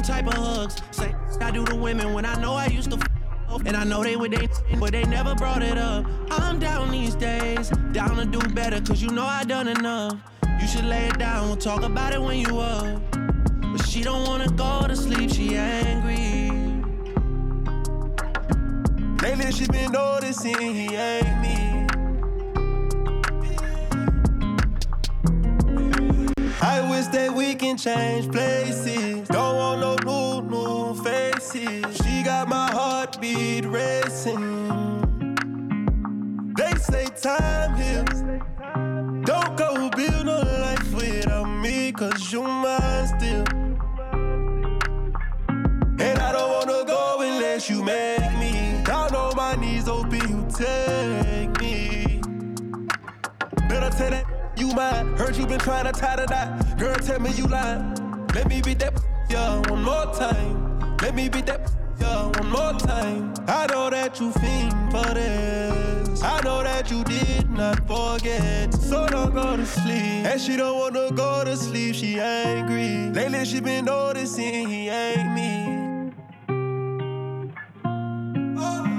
them type of hugs. Say I do to women when I know I used to. F- and I know they would they, but they never brought it up. I'm down these days, down to do better, cause you know I done enough. You should lay it down, we'll talk about it when you up. But she don't wanna go to sleep, she angry. Lately she been noticing he ain't me. Wish that we can change places. Don't want no new, new faces. She got my heartbeat racing. They say time heals. Don't go build no life without me, cause you mine still. And I don't wanna go unless you make me. Down on my knees, hoping you take me. Better tell that Heard you been trying to tie the knot. Girl, tell me you lying. Let me be that yeah one more time. Let me be that yeah one more time. I know that you fiend for this. I know that you did not forget. So don't go to sleep. And she don't wanna go to sleep. She angry. Lately she been noticing he ain't me. Oh.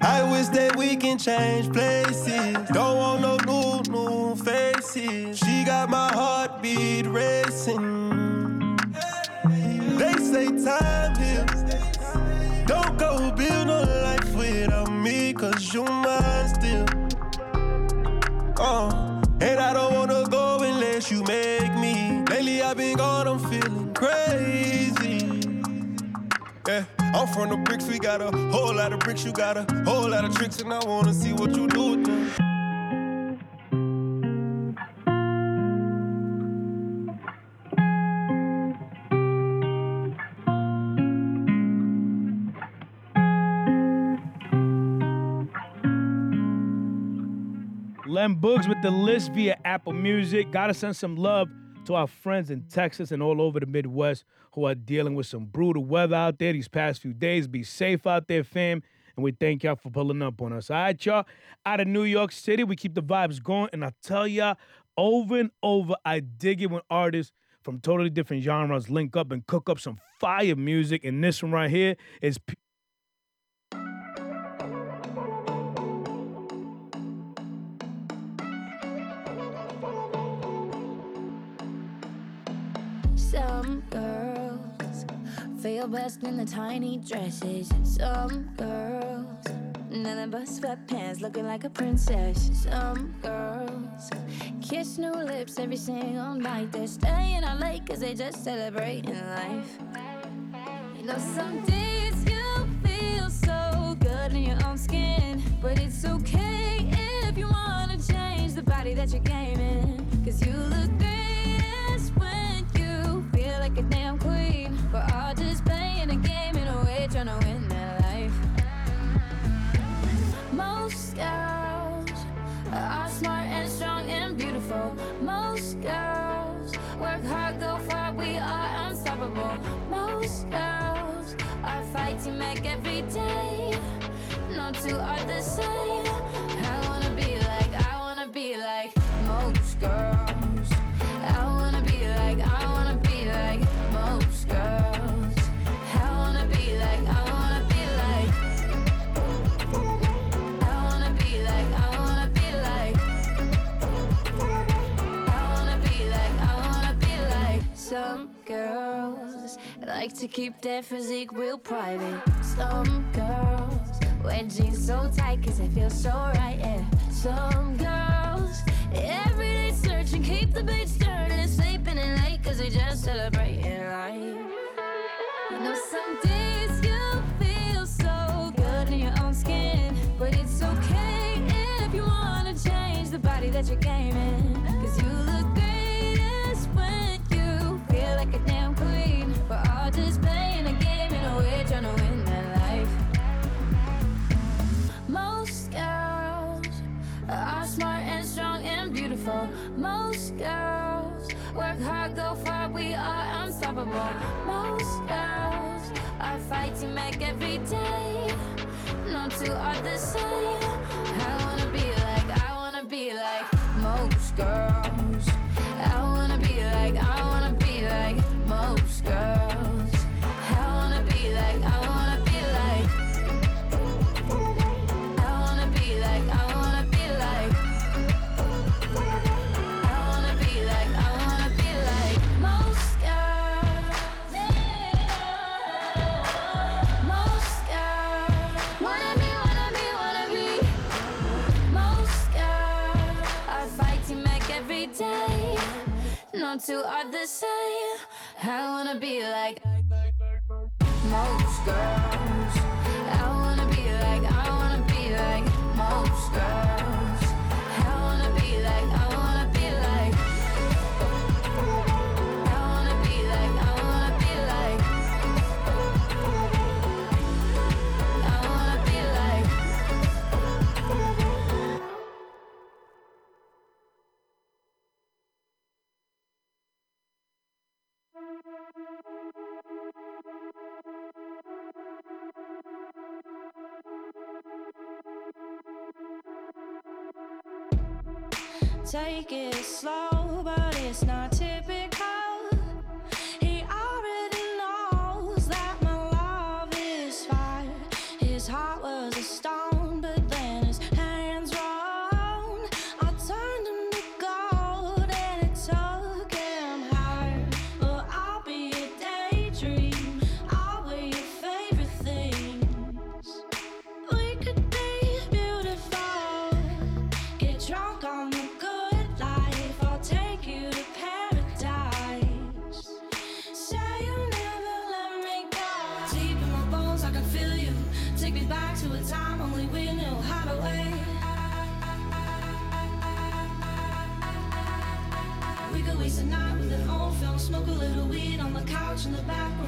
I wish that we can change places. Don't want no new, new faces. She got my heartbeat racing. They say time heals. Don't go build no life without me, cause you mine still. Uh, and I don't wanna go unless you make me. Lately I've been gone, I'm feeling crazy. Yeah, I'm from the bricks, we got a whole lot of bricks, you got a whole lot of tricks, and I wanna see what you do with them. Lem Boogs with the list via Apple Music. Gotta send some love to our friends in Texas and all over the Midwest who are dealing with some brutal weather out there these past few days. Be safe out there, fam. And we thank y'all for pulling up on us. All right, y'all. Out of New York City, we keep the vibes going. And I tell y'all, over and over, I dig it when artists from totally different genres link up and cook up some fire music. And this one right here is. Feel best in the tiny dresses. Some girls, nothing but sweatpants, looking like a princess. Some girls kiss new lips every single night. They're staying out late cause they just celebrating life. You know, some days you feel so good in your own skin, but it's okay if you wanna change the body that you're gaming. Cause you look greatest girls are smart and strong and beautiful. Most girls work hard, go far, we are unstoppable. Most girls are fighting back every day. No two are the same. I wanna be like, I wanna be like most girls. Like to keep their physique real private. Some girls wear jeans so tight cause they feel so right, yeah. Some girls every day searching, keep the beats turning, sleeping in late cause they just celebrating life. You know, some days you feel so good in your own skin, but it's okay if you wanna change the body that you're gaming. two are the same. I wanna be like most girls. Take it slow, but it's not. watching the back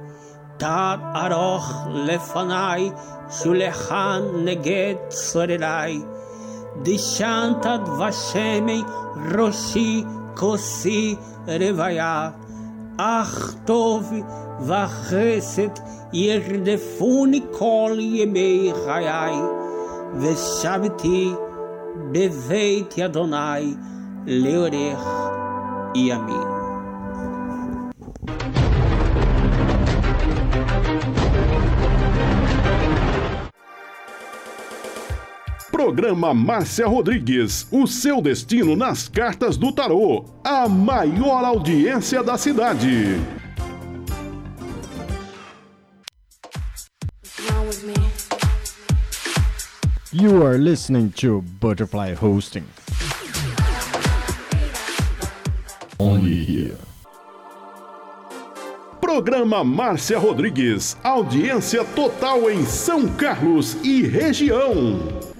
תת ארוך לפניי, שולחן נגד צורריי. דשנת דבשמי ראשי כוסי רוויה. אך טוב וחסד ירדפוני כל ימי חיי, ושבתי בבית אדוני לאורך ימים. Programa Márcia Rodrigues. O seu destino nas cartas do tarô. A maior audiência da cidade. You are listening to Butterfly Hosting. Only here. Programa Márcia Rodrigues. Audiência total em São Carlos e região.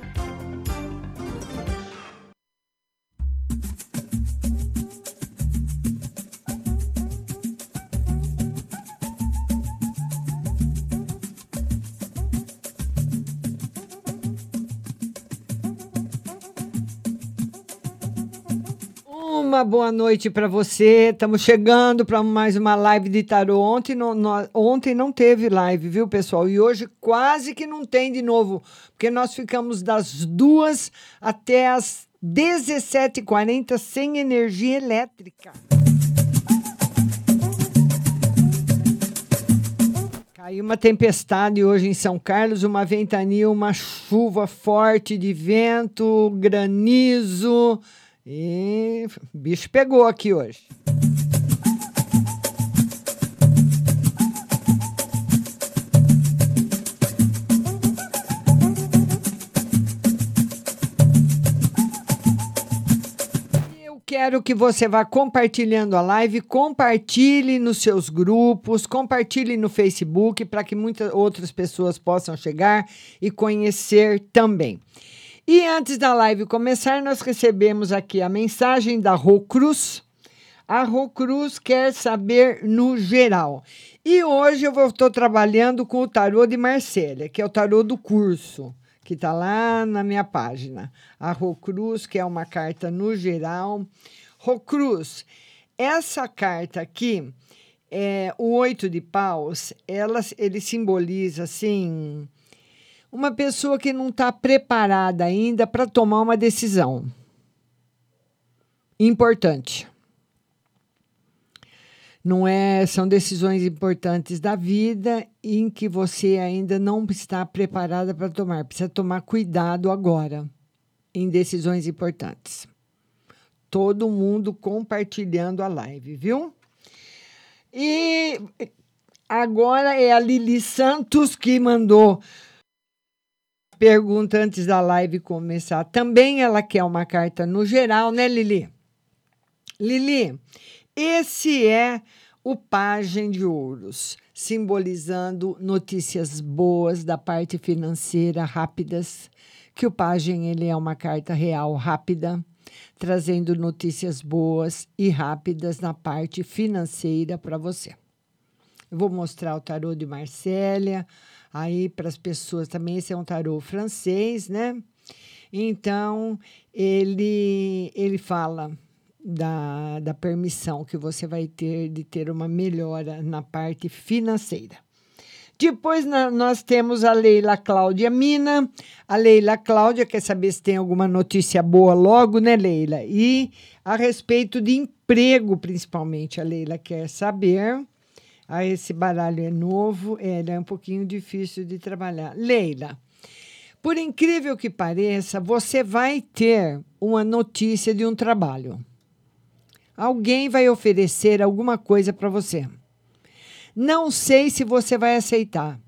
Boa noite para você. Estamos chegando para mais uma live de tarô. Ontem não, nó- ontem não teve live, viu, pessoal? E hoje quase que não tem de novo, porque nós ficamos das duas até as 17h40 sem energia elétrica. Caiu uma tempestade hoje em São Carlos, uma ventania, uma chuva forte de vento, granizo. E bicho pegou aqui hoje. Eu quero que você vá compartilhando a live, compartilhe nos seus grupos, compartilhe no Facebook para que muitas outras pessoas possam chegar e conhecer também. E antes da live começar, nós recebemos aqui a mensagem da Rô Cruz. A Rô Cruz quer saber no geral. E hoje eu estou trabalhando com o tarô de Marcélia, que é o tarô do curso, que está lá na minha página. A Rô Cruz, que é uma carta no geral. Rô Cruz, essa carta aqui, é, o oito de paus, ela, ele simboliza assim uma pessoa que não está preparada ainda para tomar uma decisão importante. Não é, são decisões importantes da vida em que você ainda não está preparada para tomar. Precisa tomar cuidado agora em decisões importantes. Todo mundo compartilhando a live, viu? E agora é a Lili Santos que mandou pergunta antes da live começar. Também ela quer uma carta no geral, né, Lili? Lili, esse é o Pagem de Ouros, simbolizando notícias boas da parte financeira rápidas, que o Pagem ele é uma carta real rápida, trazendo notícias boas e rápidas na parte financeira para você. Eu vou mostrar o tarô de Marcélia aí para as pessoas também. Esse é um tarô francês, né? Então, ele, ele fala da, da permissão que você vai ter de ter uma melhora na parte financeira. Depois nós temos a Leila Cláudia Mina. A Leila Cláudia quer saber se tem alguma notícia boa logo, né, Leila? E a respeito de emprego, principalmente, a Leila quer saber. Ah, esse baralho é novo, é um pouquinho difícil de trabalhar. Leila, por incrível que pareça, você vai ter uma notícia de um trabalho. Alguém vai oferecer alguma coisa para você. Não sei se você vai aceitar.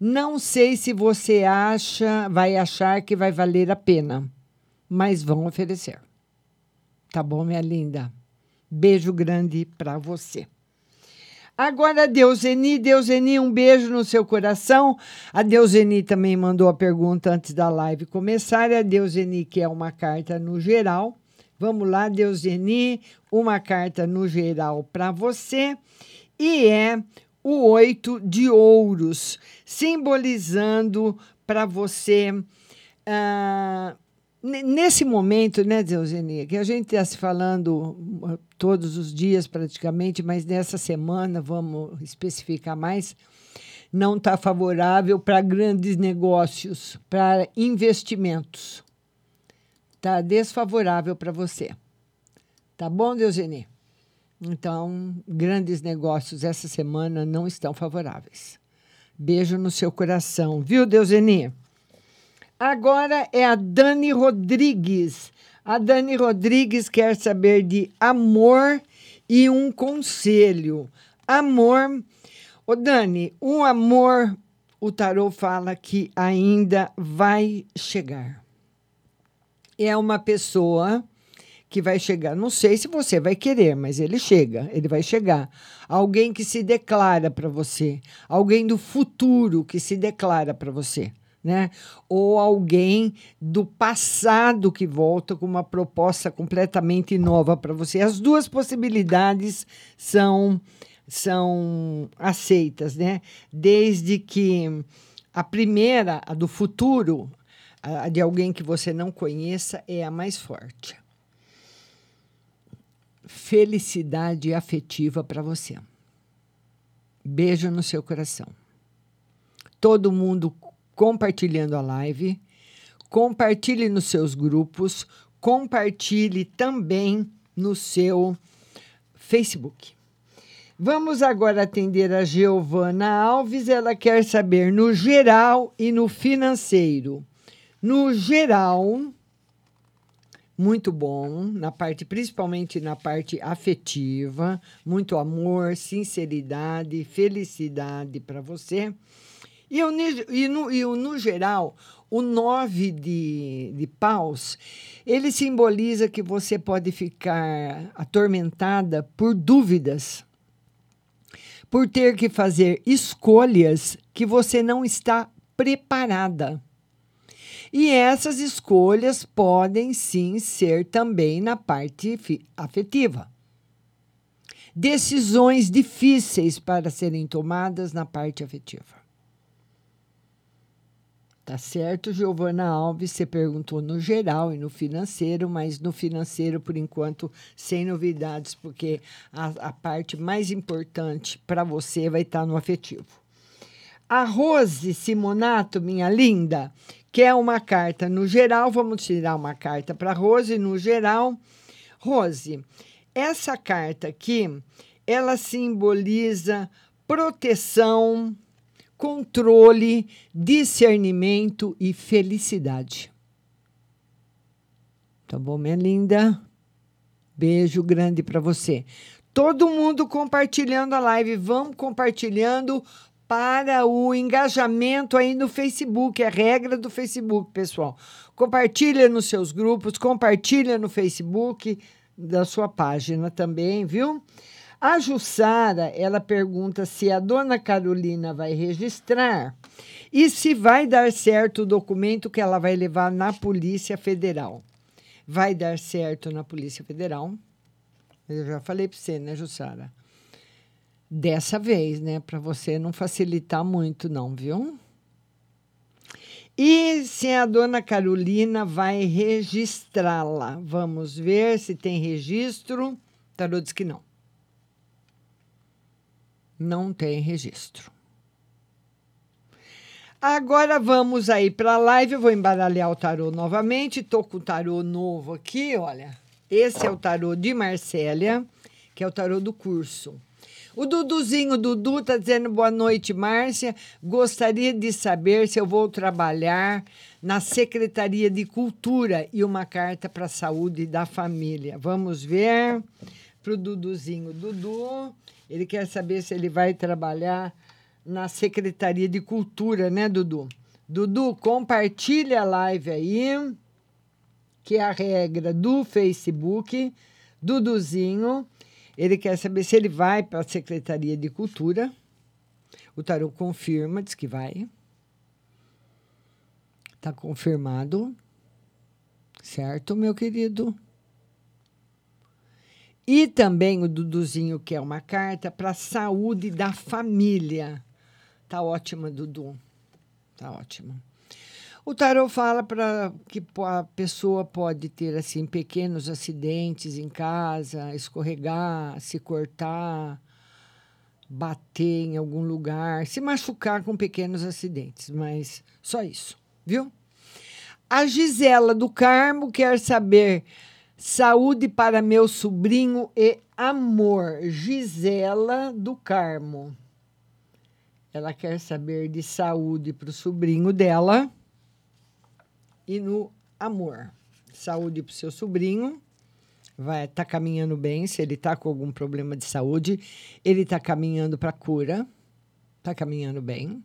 Não sei se você acha, vai achar que vai valer a pena, mas vão oferecer. Tá bom, minha linda? Beijo grande para você. Agora, Deuseni, Deuseni, um beijo no seu coração. A Deuseni também mandou a pergunta antes da live começar. A Deuseni quer uma carta no geral. Vamos lá, Deuseni, uma carta no geral para você. E é o oito de ouros, simbolizando para você. ne- nesse momento, né, Deusenia, que a gente está se falando uh, todos os dias praticamente, mas nessa semana, vamos especificar mais, não está favorável para grandes negócios, para investimentos. Está desfavorável para você. Tá bom, Deuseni? Então, grandes negócios essa semana não estão favoráveis. Beijo no seu coração, viu, Deuseni? Agora é a Dani Rodrigues. A Dani Rodrigues quer saber de amor e um conselho. Amor. Ô, Dani, o amor, o tarô fala que ainda vai chegar. É uma pessoa que vai chegar. Não sei se você vai querer, mas ele chega, ele vai chegar. Alguém que se declara para você, alguém do futuro que se declara para você, né? Ou alguém do passado que volta com uma proposta completamente nova para você. As duas possibilidades são são aceitas, né? Desde que a primeira, a do futuro, a de alguém que você não conheça, é a mais forte felicidade afetiva para você. Beijo no seu coração. Todo mundo compartilhando a live, compartilhe nos seus grupos, compartilhe também no seu Facebook. Vamos agora atender a Giovana Alves. Ela quer saber no geral e no financeiro. No geral, muito bom, na parte, principalmente na parte afetiva, muito amor, sinceridade, felicidade para você. E, ni- e, no, e no geral, o nove de, de paus, ele simboliza que você pode ficar atormentada por dúvidas, por ter que fazer escolhas que você não está preparada. E essas escolhas podem sim ser também na parte afetiva. Decisões difíceis para serem tomadas na parte afetiva. Tá certo, Giovana Alves? Você perguntou no geral e no financeiro, mas no financeiro, por enquanto, sem novidades, porque a, a parte mais importante para você vai estar no afetivo. A Rose Simonato, minha linda, quer uma carta no geral. Vamos tirar uma carta para Rose no geral. Rose, essa carta aqui, ela simboliza proteção, controle, discernimento e felicidade. Tá bom, minha linda? Beijo grande para você. Todo mundo compartilhando a live, vamos compartilhando para o engajamento aí no Facebook, é regra do Facebook, pessoal. Compartilha nos seus grupos, compartilha no Facebook da sua página também, viu? A Jussara, ela pergunta se a dona Carolina vai registrar e se vai dar certo o documento que ela vai levar na Polícia Federal. Vai dar certo na Polícia Federal. Eu já falei para você, né, Jussara? Dessa vez, né? Para você não facilitar muito, não, viu? E se a dona Carolina vai registrá-la? Vamos ver se tem registro. Tarô diz que não. Não tem registro. Agora vamos aí para a live. Eu vou embaralhar o tarô novamente. Estou com o tarô novo aqui, olha. Esse é o tarô de Marcélia, que é o tarô do curso. O Duduzinho Dudu está dizendo boa noite, Márcia. Gostaria de saber se eu vou trabalhar na Secretaria de Cultura e uma carta para a saúde da família. Vamos ver para o Duduzinho Dudu. Ele quer saber se ele vai trabalhar na Secretaria de Cultura, né, Dudu? Dudu, compartilha a live aí, que é a regra do Facebook. Duduzinho, ele quer saber se ele vai para a Secretaria de Cultura. O Tarô confirma, diz que vai. Está confirmado. Certo, meu querido? E também o Duduzinho quer uma carta para a saúde da família. Tá ótima, Dudu. Tá ótima. O tarot fala para que a pessoa pode ter assim pequenos acidentes em casa, escorregar, se cortar, bater em algum lugar, se machucar com pequenos acidentes, mas só isso, viu? A Gisela do Carmo quer saber saúde para meu sobrinho e amor. Gisela do Carmo. Ela quer saber de saúde para o sobrinho dela e no amor. Saúde para o seu sobrinho. Vai estar caminhando bem. Se ele está com algum problema de saúde, ele está caminhando para cura. Está caminhando bem.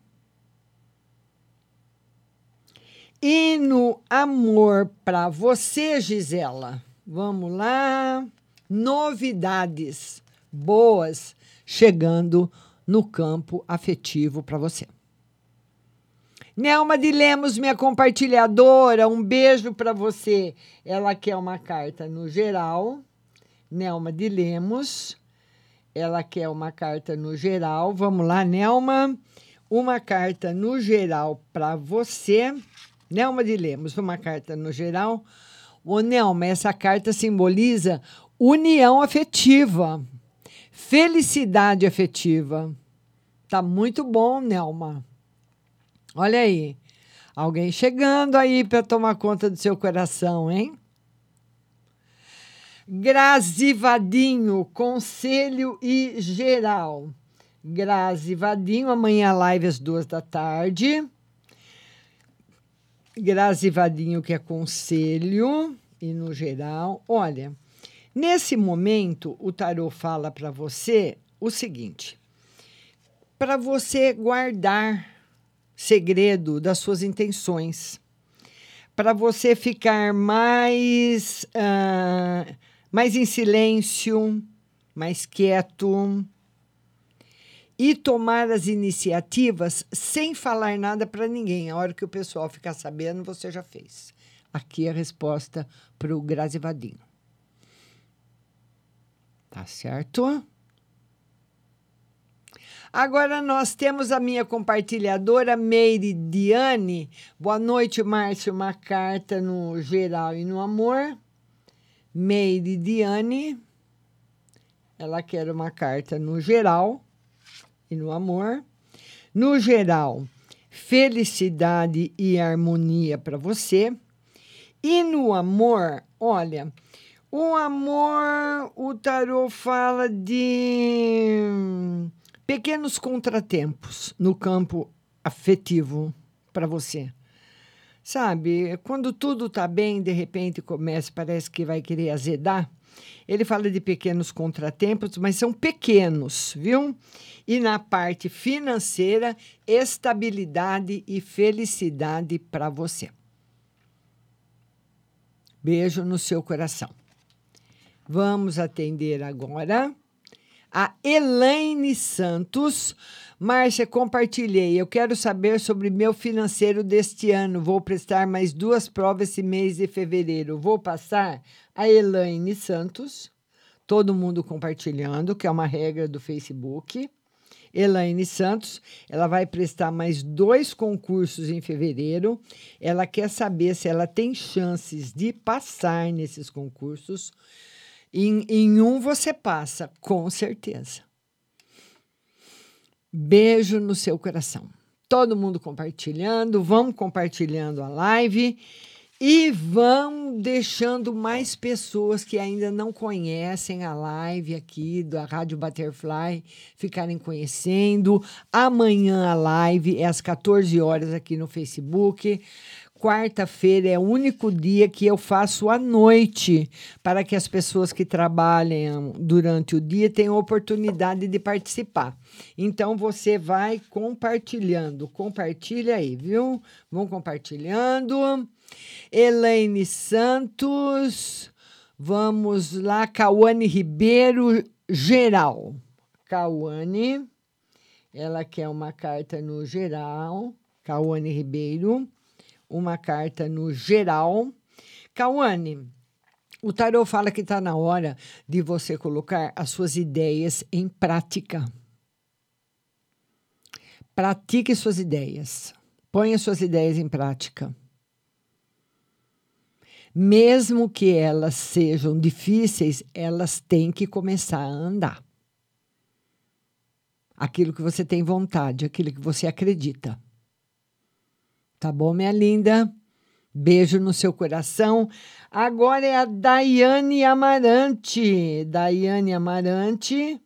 E no amor para você, Gisela. Vamos lá. Novidades boas chegando no campo afetivo para você. Nelma de Lemos, minha compartilhadora, um beijo para você. Ela quer uma carta no geral. Nelma de Lemos, ela quer uma carta no geral. Vamos lá, Nelma. Uma carta no geral para você. Nelma de Lemos, uma carta no geral. Ô, Nelma, essa carta simboliza união afetiva, felicidade afetiva. Tá muito bom, Nelma. Olha aí. Alguém chegando aí para tomar conta do seu coração, hein? Grazi Vadinho, conselho e geral. Grazi Vadinho, amanhã live às duas da tarde. Grazi Vadinho, que é conselho e no geral. Olha, nesse momento, o tarô fala para você o seguinte: para você guardar segredo das suas intenções, para você ficar mais, ah, mais em silêncio, mais quieto e tomar as iniciativas sem falar nada para ninguém. A hora que o pessoal ficar sabendo, você já fez. Aqui é a resposta para o Grazi Vadinho. Tá certo? Agora nós temos a minha compartilhadora Meire Diane. Boa noite, Márcio. Uma carta no geral e no amor. Meire Diane. Ela quer uma carta no geral e no amor. No geral, felicidade e harmonia para você. E no amor, olha, o amor, o tarô fala de pequenos contratempos no campo afetivo para você. Sabe, quando tudo tá bem, de repente começa, parece que vai querer azedar. Ele fala de pequenos contratempos, mas são pequenos, viu? E na parte financeira, estabilidade e felicidade para você. Beijo no seu coração. Vamos atender agora a Elaine Santos. Márcia, compartilhei. Eu quero saber sobre meu financeiro deste ano. Vou prestar mais duas provas esse mês de fevereiro. Vou passar a Elaine Santos. Todo mundo compartilhando, que é uma regra do Facebook. Elaine Santos, ela vai prestar mais dois concursos em fevereiro. Ela quer saber se ela tem chances de passar nesses concursos. Em, em um você passa, com certeza. Beijo no seu coração. Todo mundo compartilhando, vamos compartilhando a live e vão deixando mais pessoas que ainda não conhecem a live aqui da Rádio Butterfly ficarem conhecendo. Amanhã a live é às 14 horas aqui no Facebook. Quarta-feira é o único dia que eu faço à noite para que as pessoas que trabalham durante o dia tenham oportunidade de participar. Então você vai compartilhando, compartilha aí, viu? Vão compartilhando. Elaine Santos, vamos lá, Cauane Ribeiro, geral. Cauane, ela quer uma carta no geral. Cauane Ribeiro uma carta no geral. Cauane, o tarô fala que está na hora de você colocar as suas ideias em prática. Pratique suas ideias. Ponha suas ideias em prática. Mesmo que elas sejam difíceis, elas têm que começar a andar. Aquilo que você tem vontade, aquilo que você acredita. Tá bom, minha linda? Beijo no seu coração. Agora é a Daiane Amarante. Daiane Amarante.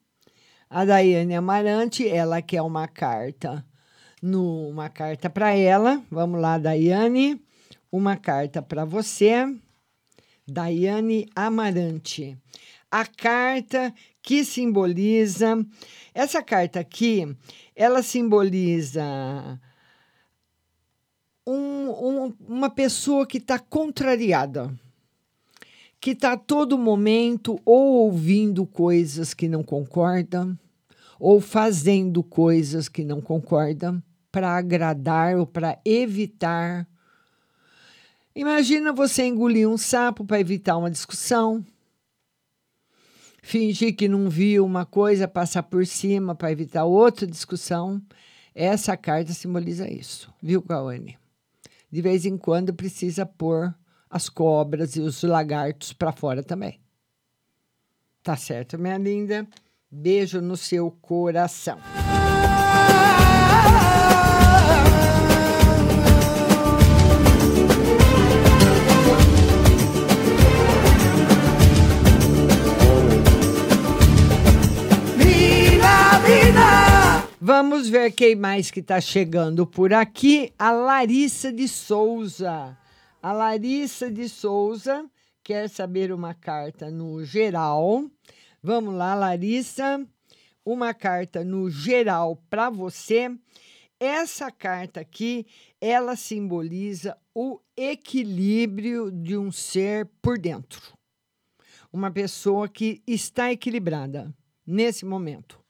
A Daiane Amarante, ela quer uma carta. No, uma carta para ela. Vamos lá, Daiane. Uma carta para você. Daiane Amarante. A carta que simboliza. Essa carta aqui, ela simboliza um, um, uma pessoa que está contrariada, que está a todo momento ou ouvindo coisas que não concorda, ou fazendo coisas que não concorda para agradar ou para evitar. Imagina você engolir um sapo para evitar uma discussão. Fingir que não viu uma coisa, passar por cima para evitar outra discussão. Essa carta simboliza isso, viu, Cauane? De vez em quando precisa pôr as cobras e os lagartos para fora também. Tá certo, minha linda? Beijo no seu coração. Vamos ver quem mais que está chegando por aqui. A Larissa de Souza. A Larissa de Souza quer saber uma carta no geral. Vamos lá, Larissa. Uma carta no geral para você. Essa carta aqui, ela simboliza o equilíbrio de um ser por dentro. Uma pessoa que está equilibrada nesse momento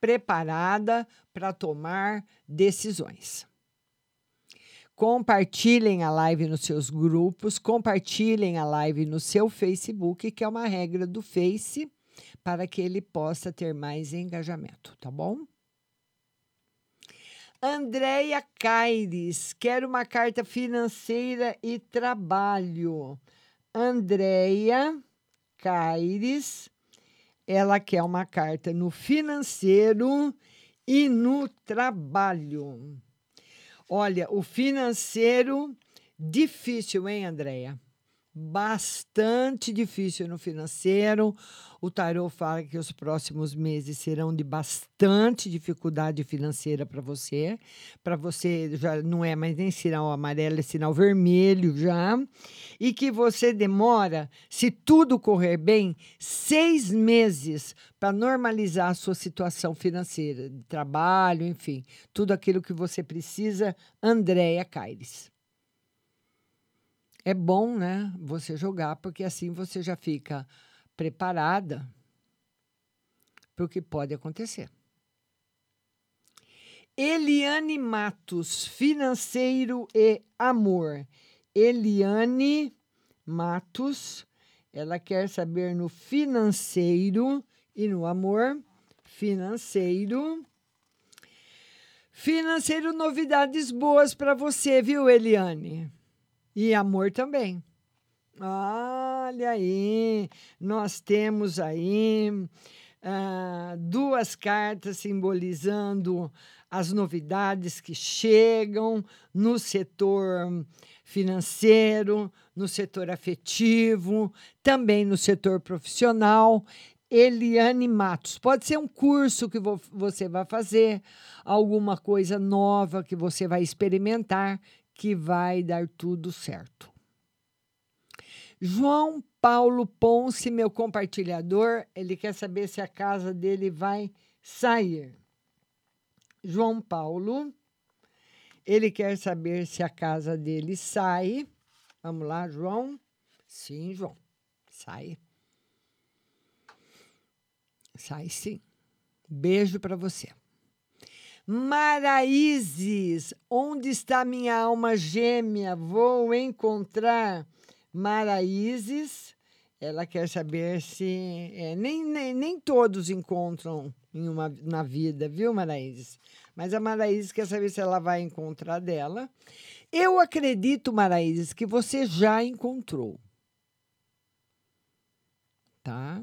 preparada para tomar decisões. Compartilhem a live nos seus grupos, compartilhem a live no seu Facebook, que é uma regra do Face, para que ele possa ter mais engajamento, tá bom? Andréia Caires, quero uma carta financeira e trabalho. Andréia Caires, ela quer uma carta no financeiro e no trabalho. Olha, o financeiro difícil, hein, Andréia? Bastante difícil no financeiro. O tarô fala que os próximos meses serão de bastante dificuldade financeira para você. Para você já não é mais nem sinal amarelo, é sinal vermelho já. E que você demora, se tudo correr bem, seis meses para normalizar a sua situação financeira, de trabalho, enfim, tudo aquilo que você precisa, Andréia Caires. É bom, né, você jogar, porque assim você já fica preparada para o que pode acontecer. Eliane Matos, financeiro e amor. Eliane Matos, ela quer saber no financeiro e no amor. Financeiro. Financeiro, novidades boas para você, viu, Eliane? E amor também. Olha aí, nós temos aí ah, duas cartas simbolizando as novidades que chegam no setor financeiro, no setor afetivo, também no setor profissional. Eliane Matos. Pode ser um curso que vo você vai fazer, alguma coisa nova que você vai experimentar, que vai dar tudo certo. João Paulo Ponce, meu compartilhador, ele quer saber se a casa dele vai sair. João Paulo, ele quer saber se a casa dele sai. Vamos lá, João? Sim, João. Sai. Sai sim. Beijo para você. Maraízes, onde está minha alma gêmea? Vou encontrar Maraízes. Ela quer saber se. é, nem, nem, nem todos encontram em uma, na vida, viu, Maraízes? Mas a Maraízes quer saber se ela vai encontrar dela. Eu acredito, Maraízes, que você já encontrou. Tá?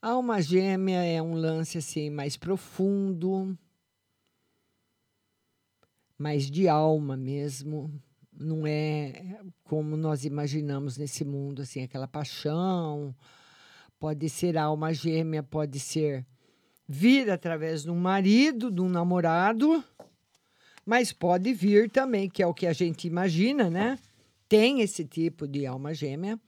Alma gêmea é um lance assim mais profundo, mais de alma mesmo. Não é como nós imaginamos nesse mundo, assim, aquela paixão. Pode ser alma gêmea, pode ser vir através de um marido, de um namorado, mas pode vir também, que é o que a gente imagina, né? Tem esse tipo de alma gêmea.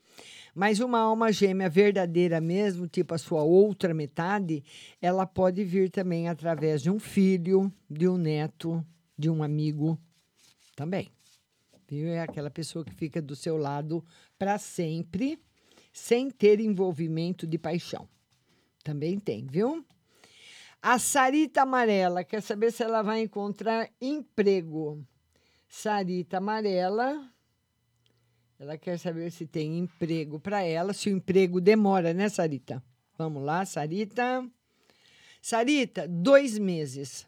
Mas uma alma gêmea verdadeira mesmo, tipo a sua outra metade, ela pode vir também através de um filho, de um neto, de um amigo também. Viu? É aquela pessoa que fica do seu lado para sempre, sem ter envolvimento de paixão. Também tem, viu? A Sarita Amarela quer saber se ela vai encontrar emprego. Sarita Amarela, ela quer saber se tem emprego para ela, se o emprego demora, né, Sarita? Vamos lá, Sarita. Sarita, dois meses.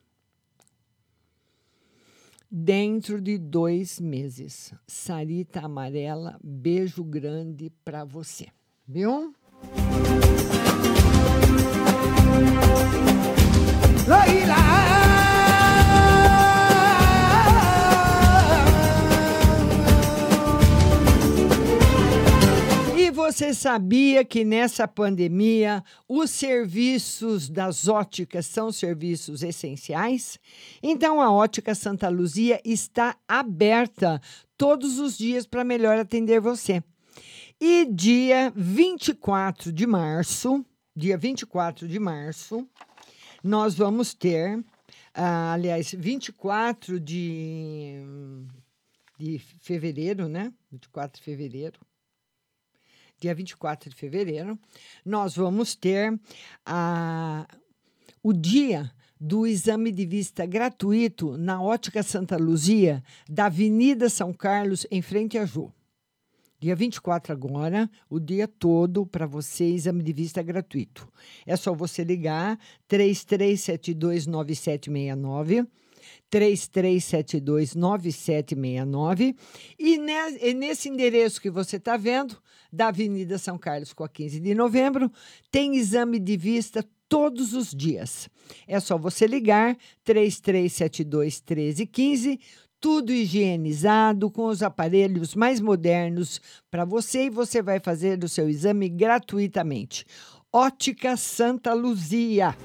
Dentro de dois meses. Sarita Amarela, beijo grande para você. Viu? Você sabia que nessa pandemia os serviços das óticas são serviços essenciais? Então a Ótica Santa Luzia está aberta todos os dias para melhor atender você. E dia 24 de março, dia 24 de março, nós vamos ter, ah, aliás, 24 de, de fevereiro, né? 24 de fevereiro. Dia 24 de fevereiro, nós vamos ter a, o dia do exame de vista gratuito na Ótica Santa Luzia, da Avenida São Carlos, em frente a Jô. Dia 24 agora, o dia todo para você, exame de vista gratuito. É só você ligar 33729769 33729769 e, ne- e nesse endereço que você está vendo, da Avenida São Carlos com a 15 de novembro, tem exame de vista todos os dias. É só você ligar 3372 1315, tudo higienizado com os aparelhos mais modernos para você e você vai fazer o seu exame gratuitamente. Ótica Santa Luzia.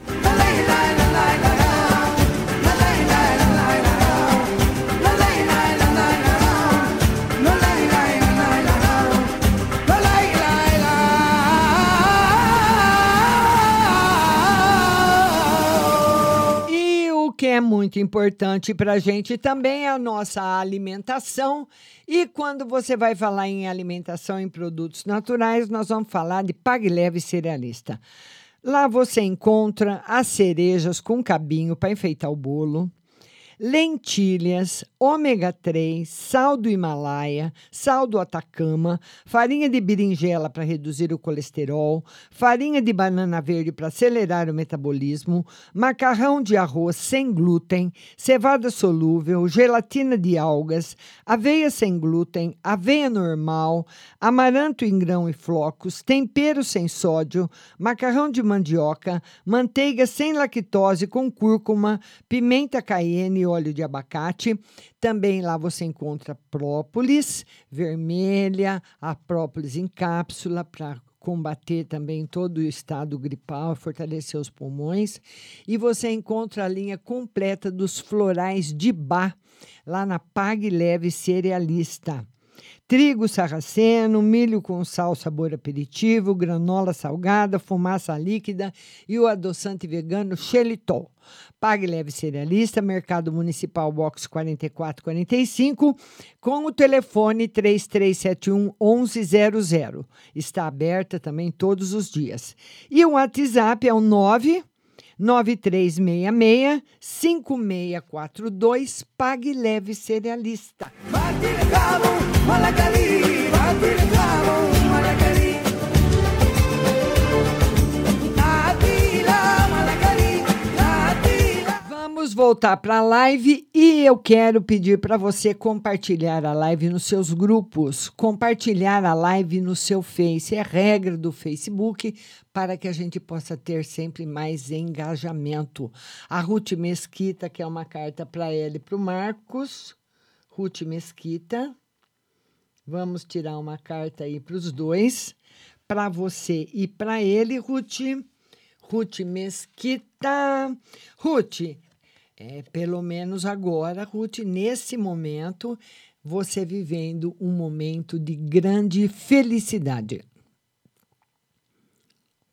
Que é muito importante para a gente também é a nossa alimentação. E quando você vai falar em alimentação em produtos naturais, nós vamos falar de Pague Leve Cerealista. Lá você encontra as cerejas com cabinho para enfeitar o bolo, lentilhas, ômega 3, sal do Himalaia, sal do Atacama, farinha de berinjela para reduzir o colesterol, farinha de banana verde para acelerar o metabolismo, macarrão de arroz sem glúten, cevada solúvel, gelatina de algas, aveia sem glúten, aveia normal, amaranto em grão e flocos, tempero sem sódio, macarrão de mandioca, manteiga sem lactose com cúrcuma, pimenta cayenne óleo de abacate. Também lá você encontra própolis vermelha, a própolis em cápsula para combater também todo o estado gripal, fortalecer os pulmões. E você encontra a linha completa dos florais de Bá, lá na Pague Leve Cerealista. Trigo sarraceno, milho com sal sabor aperitivo, granola salgada, fumaça líquida e o adoçante vegano xelitol. Pague Leve Cerealista, Mercado Municipal Box 4445, com o telefone 3371 1100. Está aberta também todos os dias. E o WhatsApp é o 9 9366 5642 Pague Leve Cerealista. Vamos voltar para a live e eu quero pedir para você compartilhar a live nos seus grupos, compartilhar a live no seu Face. É regra do Facebook para que a gente possa ter sempre mais engajamento. A Ruth Mesquita, que é uma carta para ela e para o Marcos. Ruth Mesquita. Vamos tirar uma carta aí para os dois, para você e para ele, Ruth. Ruth Mesquita. Ruth, é, pelo menos agora, Ruth, nesse momento, você vivendo um momento de grande felicidade.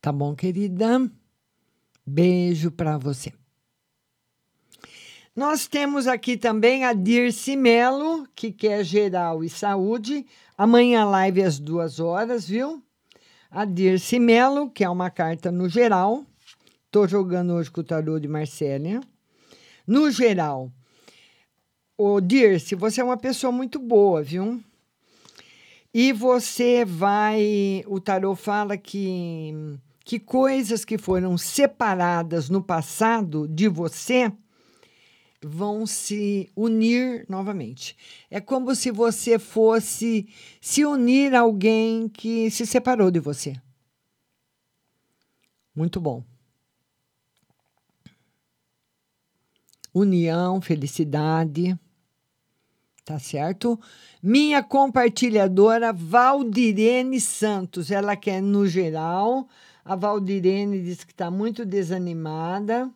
Tá bom, querida? Beijo para você. Nós temos aqui também a Dirce Melo, que quer geral e saúde. Amanhã live às duas horas, viu? A Dirce Melo, que é uma carta no geral. Tô jogando hoje com o tarô de Marcélia. No geral, o Dirce, você é uma pessoa muito boa, viu? E você vai. O tarô fala que, que coisas que foram separadas no passado de você vão se unir novamente. É como se você fosse se unir a alguém que se separou de você. Muito bom. União, felicidade. Tá certo? Minha compartilhadora Valdirene Santos, ela quer no geral. A Valdirene diz que está muito desanimada.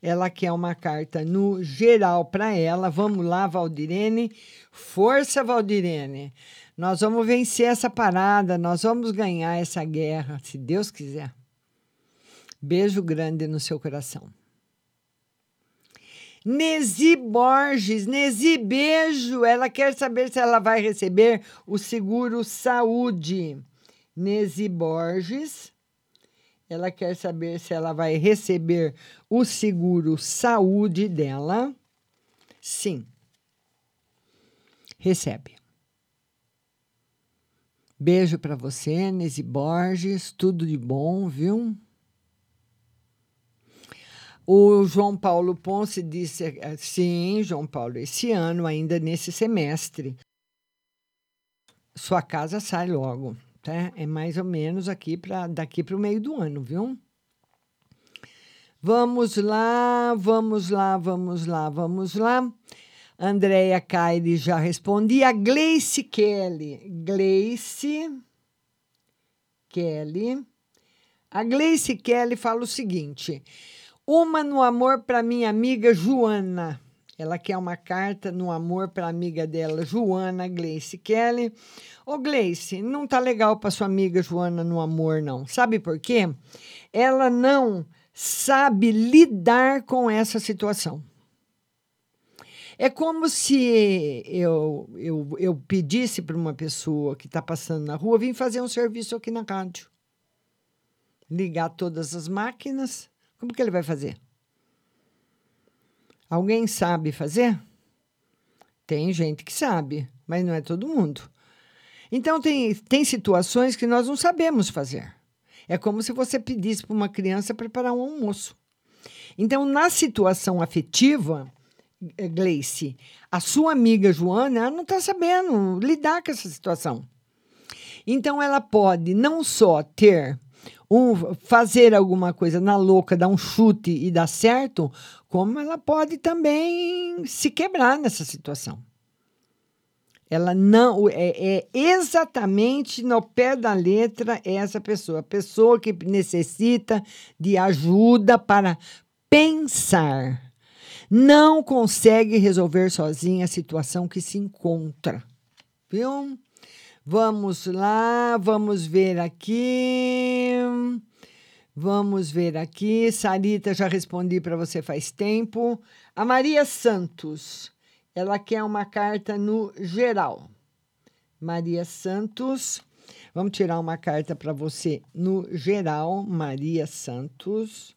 Ela quer uma carta no geral para ela. Vamos lá, Valdirene. Força, Valdirene. Nós vamos vencer essa parada, nós vamos ganhar essa guerra, se Deus quiser. Beijo grande no seu coração. Nesi Borges, Nesi, beijo. Ela quer saber se ela vai receber o seguro saúde. Nesi Borges, Ela quer saber se ela vai receber o seguro saúde dela. Sim. Recebe. Beijo para você, Nese Borges. Tudo de bom, viu? O João Paulo Ponce disse: eh, sim, João Paulo, esse ano, ainda nesse semestre, sua casa sai logo, tá? É mais ou menos aqui para daqui para o meio do ano, viu? Vamos lá, vamos lá, vamos lá, vamos lá. Andréia Caire já respondi. A Gleice Kelly. Gleice Kelly. A Gleice Kelly fala o seguinte: uma no amor para minha amiga Joana. Ela quer uma carta no amor para amiga dela, Joana Gleice Kelly. Ô Gleice, não tá legal para sua amiga Joana no amor não. Sabe por quê? Ela não sabe lidar com essa situação. É como se eu, eu, eu pedisse para uma pessoa que está passando na rua vir fazer um serviço aqui na rádio. Ligar todas as máquinas. Como que ele vai fazer? Alguém sabe fazer? Tem gente que sabe, mas não é todo mundo. Então, tem, tem situações que nós não sabemos fazer. É como se você pedisse para uma criança preparar um almoço. Então, na situação afetiva, eh, Gleice, a sua amiga Joana não está sabendo lidar com essa situação. Então, ela pode não só ter um, fazer alguma coisa na louca, dar um chute e dar certo, como ela pode também se quebrar nessa situação. Ela não é, é exatamente no pé da letra essa pessoa, a pessoa que necessita de ajuda para pensar. Não consegue resolver sozinha a situação que se encontra. Viu? Vamos lá, vamos ver aqui. Vamos ver aqui. Sarita, já respondi para você faz tempo. A Maria Santos, ela quer uma carta no geral. Maria Santos, vamos tirar uma carta para você no geral. Maria Santos,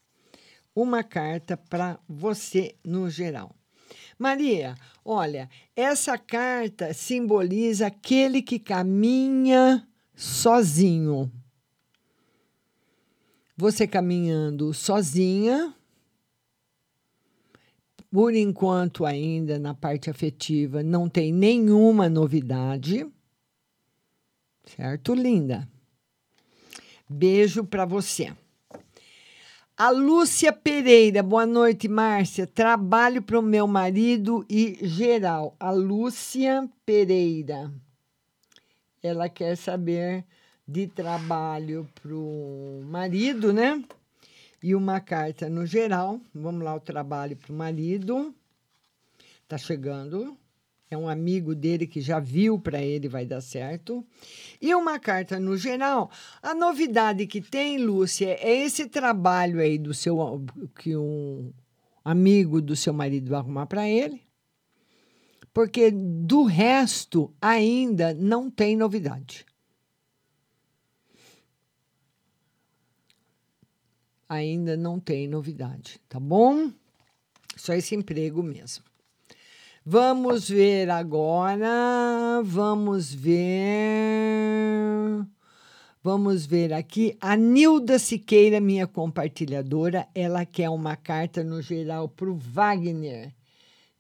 uma carta para você no geral. Maria, olha, essa carta simboliza aquele que caminha sozinho. Você caminhando sozinha, por enquanto, ainda na parte afetiva, não tem nenhuma novidade. Certo, linda? Beijo para você. A Lúcia Pereira, boa noite, Márcia. Trabalho para o meu marido e geral. A Lúcia Pereira. Ela quer saber de trabalho para o marido, né? E uma carta no geral. Vamos lá, o trabalho para o marido. Tá chegando. É um amigo dele que já viu para ele, vai dar certo. E uma carta no geral. A novidade que tem, Lúcia, é esse trabalho aí do seu que um amigo do seu marido vai arrumar para ele. Porque do resto ainda não tem novidade. Ainda não tem novidade, tá bom? Só esse emprego mesmo. Vamos ver agora. Vamos ver. Vamos ver aqui. A Nilda Siqueira, minha compartilhadora, ela quer uma carta no geral para o Wagner.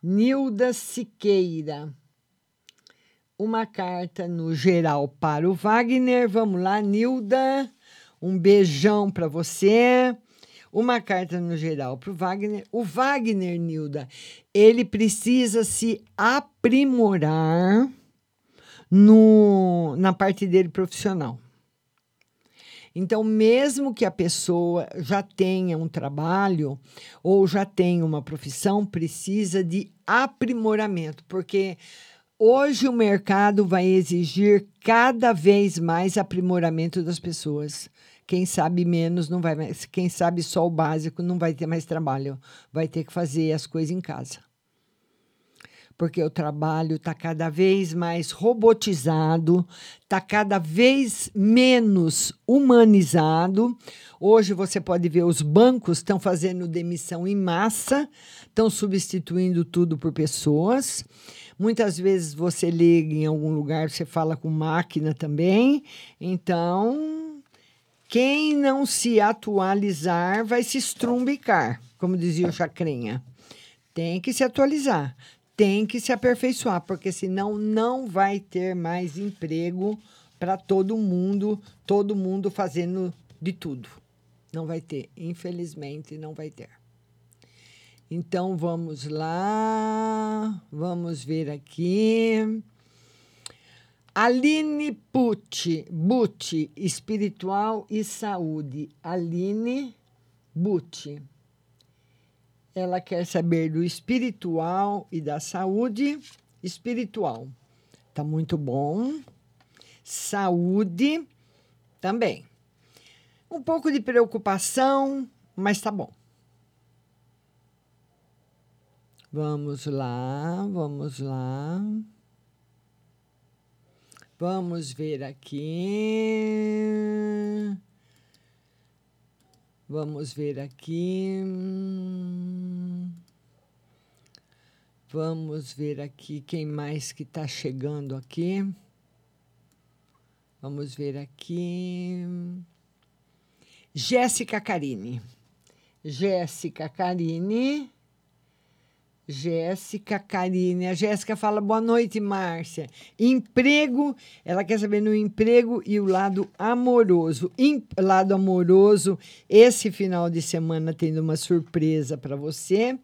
Nilda Siqueira. Uma carta no geral para o Wagner. Vamos lá, Nilda. Um beijão para você. Uma carta no geral para o Wagner. O Wagner, Nilda, ele precisa se aprimorar no, na parte dele profissional. Então, mesmo que a pessoa já tenha um trabalho ou já tenha uma profissão, precisa de aprimoramento, porque hoje o mercado vai exigir cada vez mais aprimoramento das pessoas. Quem sabe menos não vai mais, quem sabe só o básico não vai ter mais trabalho, vai ter que fazer as coisas em casa. porque o trabalho está cada vez mais robotizado, está cada vez menos humanizado. Hoje você pode ver os bancos estão fazendo demissão em massa, estão substituindo tudo por pessoas. Muitas vezes você liga em algum lugar, você fala com máquina também. Então, quem não se atualizar vai se estrumbicar, como dizia o Chacrinha. Tem que se atualizar, tem que se aperfeiçoar, porque senão não vai ter mais emprego para todo mundo, todo mundo fazendo de tudo. Não vai ter, infelizmente, não vai ter. Então vamos lá, vamos ver aqui. Aline Pucci, Bucci, espiritual e saúde. Aline Bucci. Ela quer saber do espiritual e da saúde. Espiritual. Tá muito bom. Saúde também. Um pouco de preocupação, mas tá bom. Vamos lá, vamos lá. Vamos ver aqui. Vamos ver aqui. Vamos ver aqui quem mais que está chegando aqui. Vamos ver aqui. Jéssica Carine. Jéssica Carine. Jéssica Karine. A Jéssica fala: boa noite, Márcia. Emprego, ela quer saber no emprego e o lado amoroso. Em, lado amoroso, esse final de semana tendo uma surpresa para você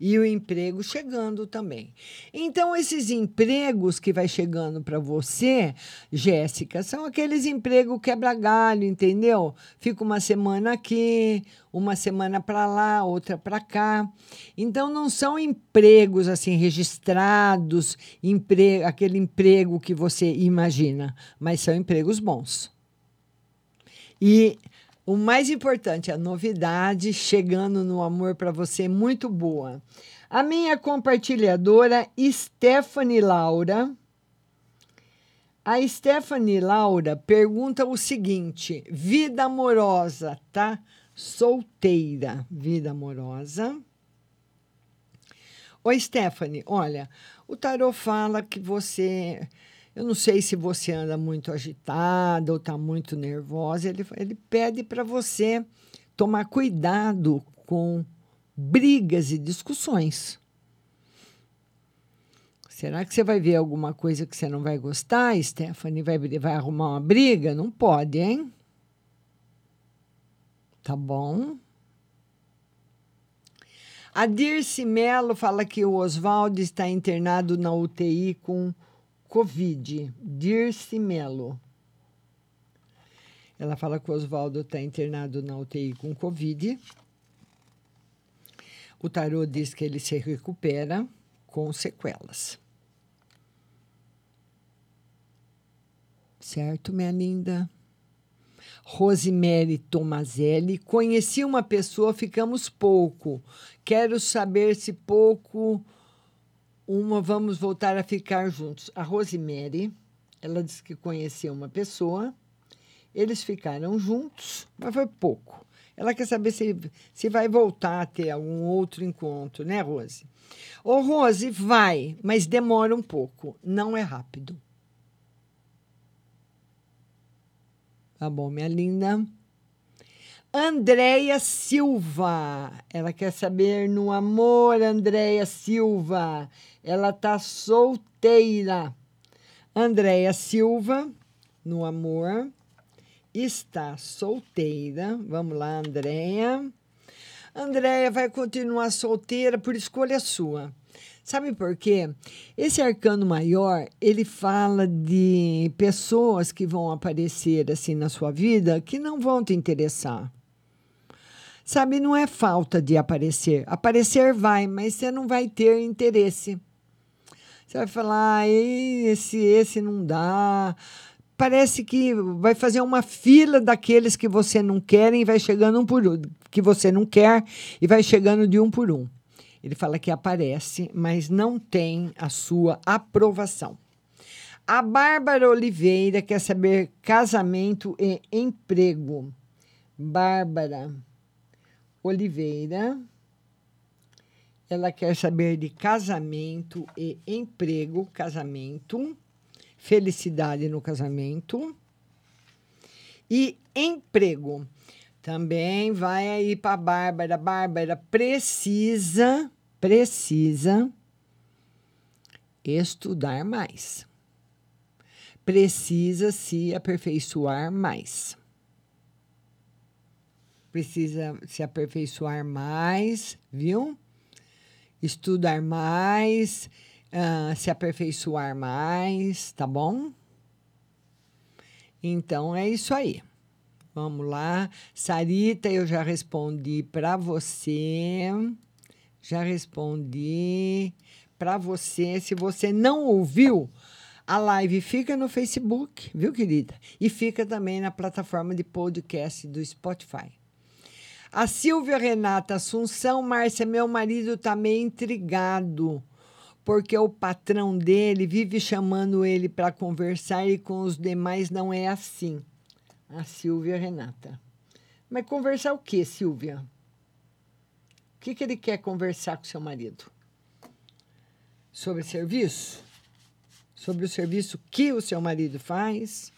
e o emprego chegando também. Então, esses empregos que vai chegando para você, Jéssica, são aqueles empregos quebra-galho, entendeu? Fica uma semana aqui, uma semana para lá, outra para cá. Então, não são empregos assim registrados, aquele emprego que você imagina, mas são empregos bons. E o mais importante, a novidade chegando no amor para você, muito boa. A minha compartilhadora, Stephanie Laura. A Stephanie Laura pergunta o seguinte: vida amorosa, tá? Solteira, vida amorosa. Oi, Stephanie, olha, o tarot fala que você eu não sei se você anda muito agitada ou está muito nervosa. Ele, ele pede para você tomar cuidado com brigas e discussões. Será que você vai ver alguma coisa que você não vai gostar, Stephanie? Vai, vai arrumar uma briga? Não pode, hein? Tá bom? A Dirce Mello fala que o Oswaldo está internado na UTI com Covid, Dirce Melo. Ela fala que o Oswaldo está internado na UTI com Covid. O tarô diz que ele se recupera com sequelas. Certo, minha linda? Rosemary Tomazelli. Conheci uma pessoa, ficamos pouco. Quero saber se pouco uma vamos voltar a ficar juntos. A Rosemary, ela disse que conhecia uma pessoa, eles ficaram juntos, mas foi pouco. Ela quer saber se, se vai voltar a ter algum outro encontro, né, Rose? Ô, Rose, vai, mas demora um pouco, não é rápido. Tá bom, minha linda. Andréia Silva. Ela quer saber no amor, Andréia Silva. Ela tá solteira. Andréia Silva, no amor, está solteira. Vamos lá, Andréia. Andréia vai continuar solteira por escolha sua. Sabe por quê? Esse arcano maior, ele fala de pessoas que vão aparecer assim na sua vida que não vão te interessar. Sabe, não é falta de aparecer. Aparecer vai, mas você não vai ter interesse. Você vai falar, ah, esse, esse não dá. Parece que vai fazer uma fila daqueles que você não quer e vai chegando um por um, que você não quer e vai chegando de um por um. Ele fala que aparece, mas não tem a sua aprovação. A Bárbara Oliveira quer saber casamento e emprego. Bárbara Oliveira. Ela quer saber de casamento e emprego, casamento, felicidade no casamento e emprego. Também vai aí para Bárbara. Bárbara precisa, precisa estudar mais. Precisa se aperfeiçoar mais. Precisa se aperfeiçoar mais, viu? Estudar mais, ah, se aperfeiçoar mais, tá bom? Então é isso aí. Vamos lá. Sarita, eu já respondi para você. Já respondi para você. Se você não ouviu, a live fica no Facebook, viu, querida? E fica também na plataforma de podcast do Spotify. A Silvia Renata Assunção, Márcia, meu marido tá meio intrigado, porque o patrão dele vive chamando ele para conversar e com os demais não é assim. A Silvia Renata. Mas conversar o que, Silvia? O que, que ele quer conversar com seu marido? Sobre serviço? Sobre o serviço que o seu marido faz?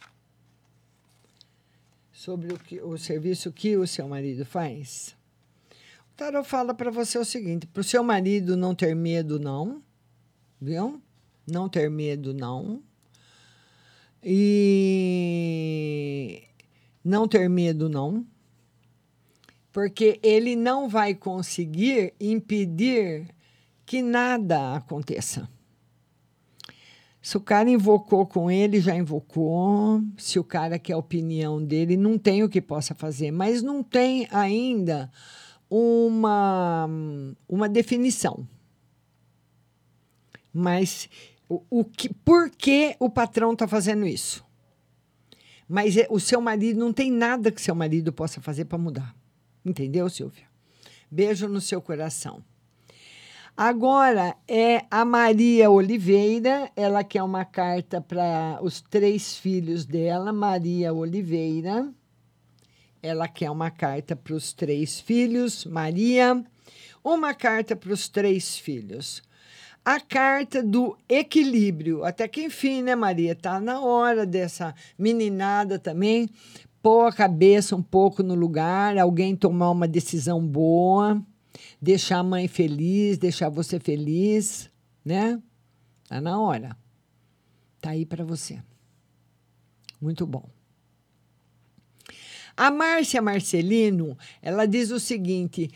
Sobre o, que, o serviço que o seu marido faz? O Tarot fala para você o seguinte: para o seu marido não ter medo, não. Viu? Não ter medo, não. E não ter medo, não. Porque ele não vai conseguir impedir que nada aconteça. Se o cara invocou com ele, já invocou. Se o cara quer a opinião dele, não tem o que possa fazer. Mas não tem ainda uma, uma definição. Mas o, o que, por que o patrão está fazendo isso? Mas é- o seu marido não tem nada que seu marido possa fazer para mudar. Entendeu, Silvia? Beijo no seu coração. Agora é a Maria Oliveira, ela quer uma carta para os três filhos dela, Maria Oliveira. Ela quer uma carta para os três filhos, Maria. Uma carta para os três filhos. A carta do equilíbrio. Até que enfim, né, Maria? Tá na hora dessa meninada também pôr a cabeça um pouco no lugar, alguém tomar uma decisão boa, deixar a mãe feliz, deixar você feliz, né? Tá na hora. Tá aí para você. Muito bom. A Márcia Marcelino, ela diz o seguinte: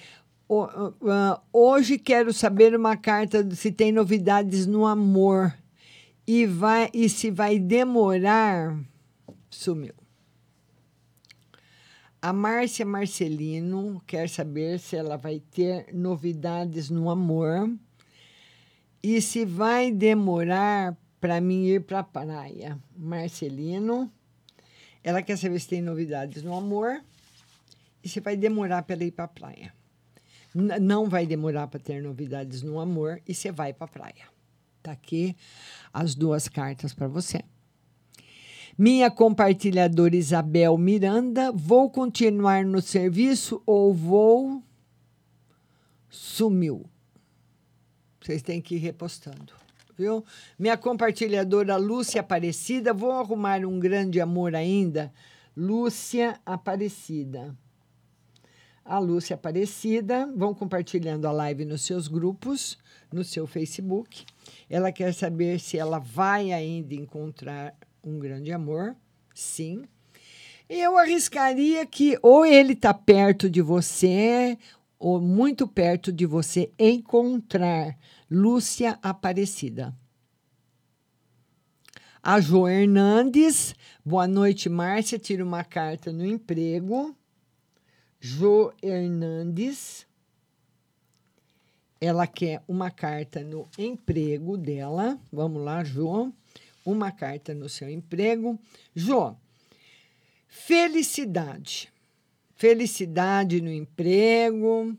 "O- o- ah, hoje quero saber uma carta se tem novidades no amor e vai e se vai demorar. Sumiu. A Márcia Marcelino quer saber se ela vai ter novidades no amor e se vai demorar para mim ir para a praia. Marcelino, ela quer saber se tem novidades no amor e se vai demorar para ela ir para a praia. N- não vai demorar para ter novidades no amor e você vai para a praia. Tá aqui as duas cartas para você. Minha compartilhadora Isabel Miranda, vou continuar no serviço ou vou. Sumiu. Vocês têm que ir repostando, viu? Minha compartilhadora Lúcia Aparecida, vou arrumar um grande amor ainda. Lúcia Aparecida. A Lúcia Aparecida, vão compartilhando a live nos seus grupos, no seu Facebook. Ela quer saber se ela vai ainda encontrar um grande amor. Sim. Eu arriscaria que ou ele está perto de você, ou muito perto de você, encontrar Lúcia Aparecida. A Jo Hernandes, boa noite, Márcia. Tira uma carta no emprego. Jo Hernandes. Ela quer uma carta no emprego dela. Vamos lá, Jo. Uma carta no seu emprego. Jo, felicidade. Felicidade no emprego.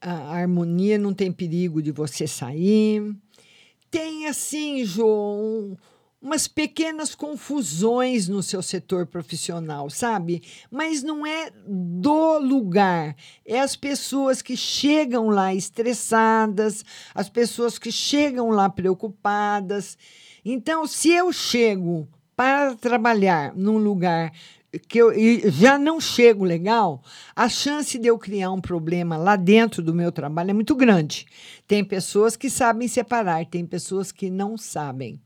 a harmonia, não tem perigo de você sair. Tem assim, João, umas pequenas confusões no seu setor profissional, sabe? Mas não é do lugar, é as pessoas que chegam lá estressadas, as pessoas que chegam lá preocupadas. Então, se eu chego para trabalhar num lugar que eu já não chego legal, a chance de eu criar um problema lá dentro do meu trabalho é muito grande. Tem pessoas que sabem separar, tem pessoas que não sabem.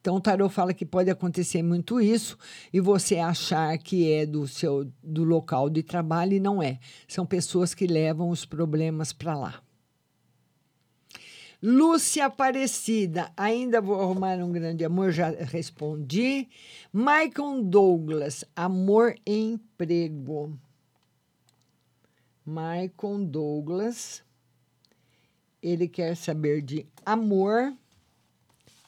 Então o tarô fala que pode acontecer muito isso e você achar que é do seu do local de trabalho e não é. São pessoas que levam os problemas para lá. Lúcia Aparecida, ainda vou arrumar um grande amor, já respondi. Michael Douglas, amor e emprego. Michael Douglas, ele quer saber de amor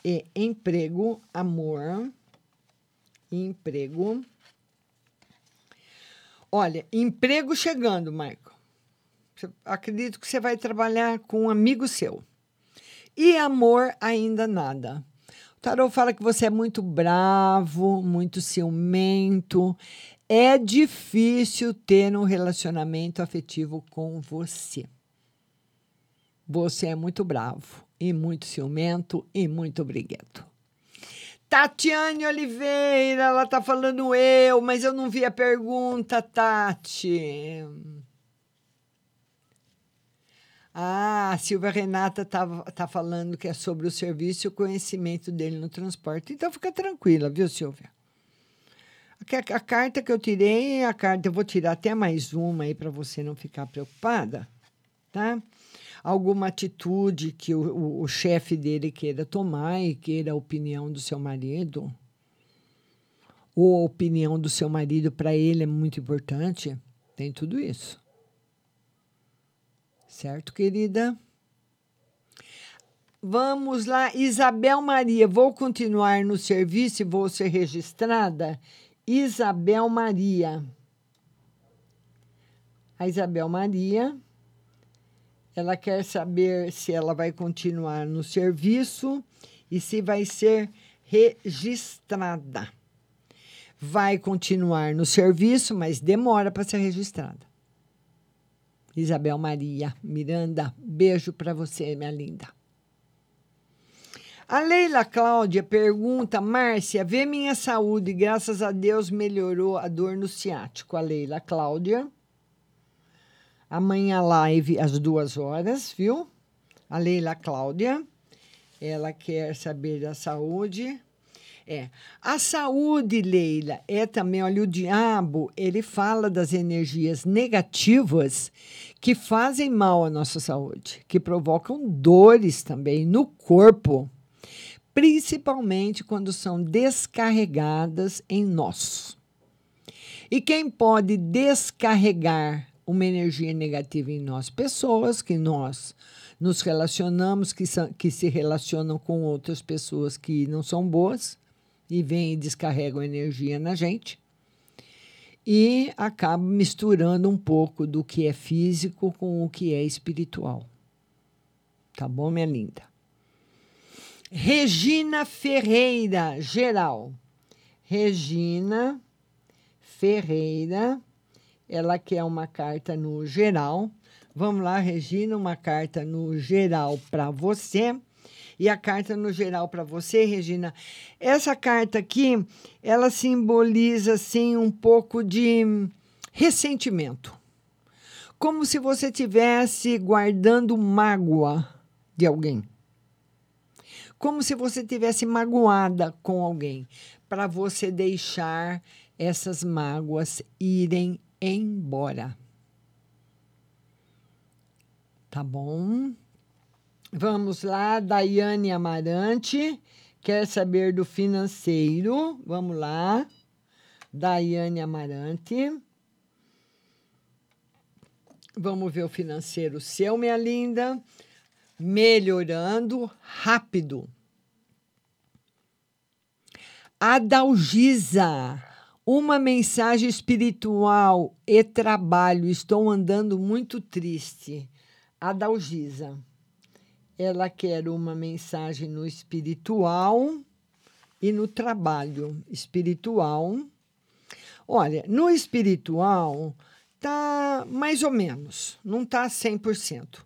e emprego, amor e emprego. Olha, emprego chegando, Michael. Acredito que você vai trabalhar com um amigo seu. E amor, ainda nada. O tarô fala que você é muito bravo, muito ciumento. É difícil ter um relacionamento afetivo com você. Você é muito bravo e muito ciumento e muito briguento. Tatiane Oliveira, ela tá falando eu, mas eu não vi a pergunta, Tati. Ah, a Silvia Renata tá, tá falando que é sobre o serviço e o conhecimento dele no transporte. Então fica tranquila, viu, Silvia? A, a carta que eu tirei, a carta, eu vou tirar até mais uma aí para você não ficar preocupada, tá? Alguma atitude que o, o, o chefe dele queira tomar e queira a opinião do seu marido, ou a opinião do seu marido para ele é muito importante, tem tudo isso. Certo, querida? Vamos lá, Isabel Maria. Vou continuar no serviço e vou ser registrada? Isabel Maria. A Isabel Maria, ela quer saber se ela vai continuar no serviço e se vai ser registrada. Vai continuar no serviço, mas demora para ser registrada. Isabel Maria Miranda, beijo para você, minha linda. A Leila Cláudia pergunta: Márcia, vê minha saúde, graças a Deus melhorou a dor no ciático. A Leila Cláudia. Amanhã live às duas horas, viu? A Leila Cláudia. Ela quer saber da saúde. É. A saúde, Leila, é também, olha, o diabo, ele fala das energias negativas que fazem mal à nossa saúde, que provocam dores também no corpo, principalmente quando são descarregadas em nós. E quem pode descarregar uma energia negativa em nós? Pessoas que nós nos relacionamos, que, são, que se relacionam com outras pessoas que não são boas e vêm e descarregam energia na gente. E acaba misturando um pouco do que é físico com o que é espiritual. Tá bom, minha linda? Regina Ferreira, geral. Regina Ferreira, ela quer uma carta no geral. Vamos lá, Regina, uma carta no geral para você. E a carta no geral para você, Regina. Essa carta aqui, ela simboliza assim um pouco de ressentimento. Como se você tivesse guardando mágoa de alguém. Como se você tivesse magoada com alguém, para você deixar essas mágoas irem embora. Tá bom? Vamos lá, Daiane Amarante quer saber do financeiro. Vamos lá. Daiane Amarante. Vamos ver o financeiro seu, minha linda. Melhorando rápido. Adalgisa, uma mensagem espiritual e trabalho. Estou andando muito triste. A Dalgisa. Ela quer uma mensagem no espiritual e no trabalho espiritual. Olha, no espiritual tá mais ou menos, não tá 100%.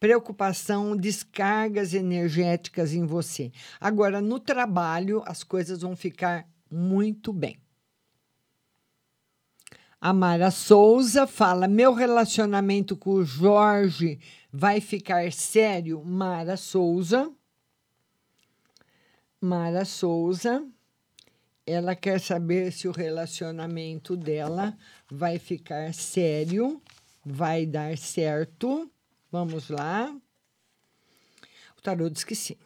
Preocupação, descargas energéticas em você. Agora, no trabalho, as coisas vão ficar muito bem. A Mara Souza fala: meu relacionamento com o Jorge vai ficar sério. Mara Souza. Mara Souza. Ela quer saber se o relacionamento dela vai ficar sério, vai dar certo. Vamos lá. O tarô diz que sim.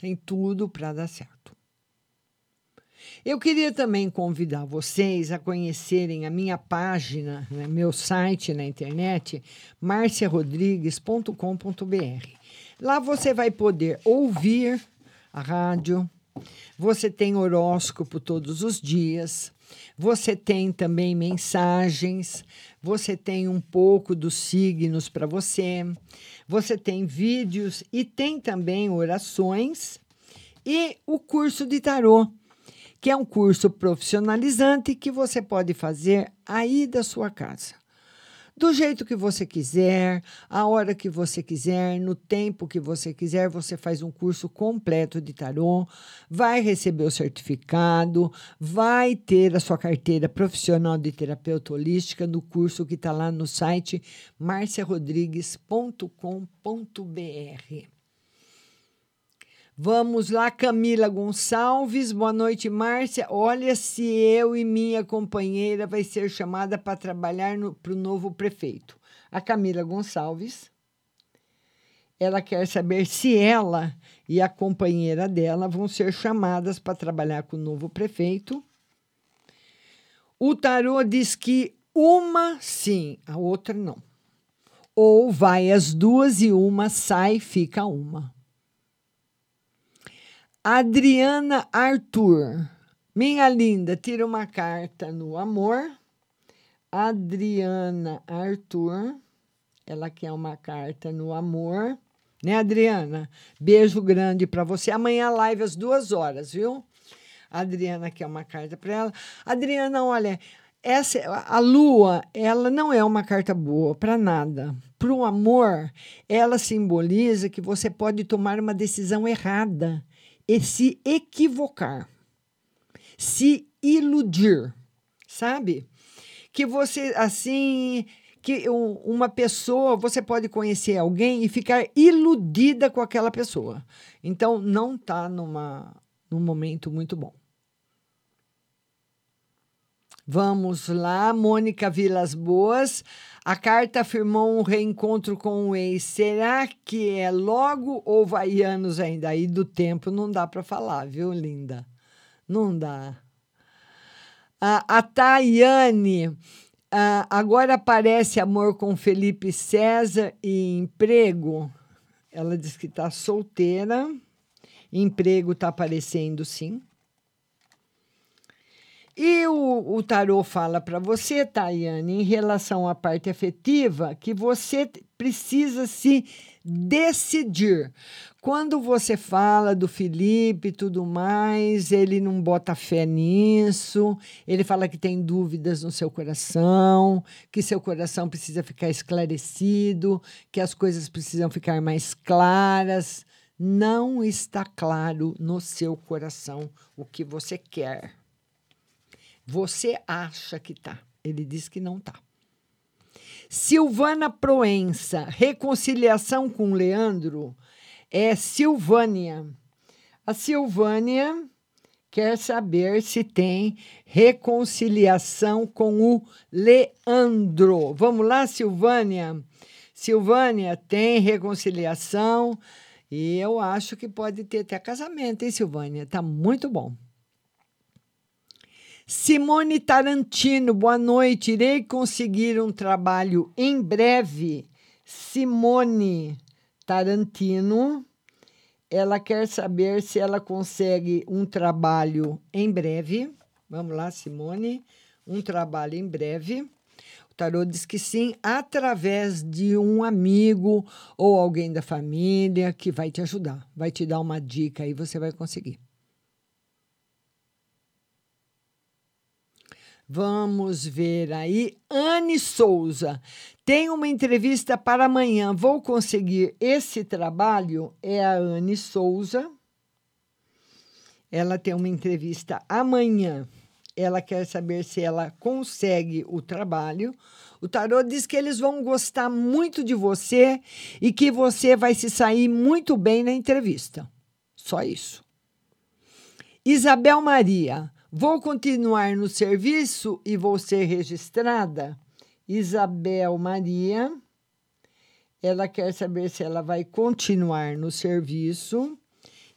Tem tudo para dar certo. Eu queria também convidar vocês a conhecerem a minha página, né, meu site na internet, marciarodrigues.com.br. Lá você vai poder ouvir a rádio, você tem horóscopo todos os dias, você tem também mensagens, você tem um pouco dos signos para você, você tem vídeos e tem também orações e o curso de tarô que é um curso profissionalizante que você pode fazer aí da sua casa. Do jeito que você quiser, a hora que você quiser, no tempo que você quiser, você faz um curso completo de tarô, vai receber o certificado, vai ter a sua carteira profissional de terapeuta holística no curso que está lá no site marciarodrigues.com.br. Vamos lá, Camila Gonçalves. Boa noite, Márcia. Olha se eu e minha companheira vai ser chamada para trabalhar para o novo prefeito. A Camila Gonçalves. Ela quer saber se ela e a companheira dela vão ser chamadas para trabalhar com o novo prefeito. O tarô diz que uma sim, a outra não. Ou vai as duas e uma sai, fica uma. Adriana Arthur. Minha linda, tira uma carta no amor. Adriana Arthur. Ela quer uma carta no amor. Né, Adriana? Beijo grande para você. Amanhã live às duas horas, viu? Adriana quer uma carta para ela. Adriana, olha, essa a lua, ela não é uma carta boa para nada. Para o amor, ela simboliza que você pode tomar uma decisão errada e se equivocar, se iludir, sabe? Que você, assim, que um- uma pessoa, você pode conhecer alguém e ficar iludida com aquela pessoa. Então, não está numa, num momento muito bom. Vamos lá, Mônica Vilas Boas. A carta afirmou um reencontro com o ex. Será que é logo ou vai anos ainda? Aí do tempo não dá para falar, viu, linda? Não dá. A, a Tayane, ah, agora aparece amor com Felipe César e emprego. Ela diz que está solteira. Emprego está aparecendo, sim. E o, o tarô fala para você, Tayane, em relação à parte afetiva, que você precisa se decidir. Quando você fala do Felipe e tudo mais, ele não bota fé nisso, ele fala que tem dúvidas no seu coração, que seu coração precisa ficar esclarecido, que as coisas precisam ficar mais claras. Não está claro no seu coração o que você quer. Você acha que tá. Ele diz que não tá. Silvana Proença, reconciliação com Leandro é Silvânia. A Silvânia quer saber se tem reconciliação com o Leandro. Vamos lá, Silvânia? Silvânia, tem reconciliação e eu acho que pode ter até casamento, hein, Silvânia? Tá muito bom. Simone Tarantino, boa noite. Irei conseguir um trabalho em breve. Simone Tarantino, ela quer saber se ela consegue um trabalho em breve. Vamos lá, Simone. Um trabalho em breve. O tarô diz que sim, através de um amigo ou alguém da família que vai te ajudar, vai te dar uma dica aí, você vai conseguir. Vamos ver aí. Anne Souza. Tem uma entrevista para amanhã. Vou conseguir esse trabalho? É a Anne Souza. Ela tem uma entrevista amanhã. Ela quer saber se ela consegue o trabalho. O tarô diz que eles vão gostar muito de você e que você vai se sair muito bem na entrevista. Só isso. Isabel Maria, vou continuar no serviço e vou ser registrada? Isabel Maria, ela quer saber se ela vai continuar no serviço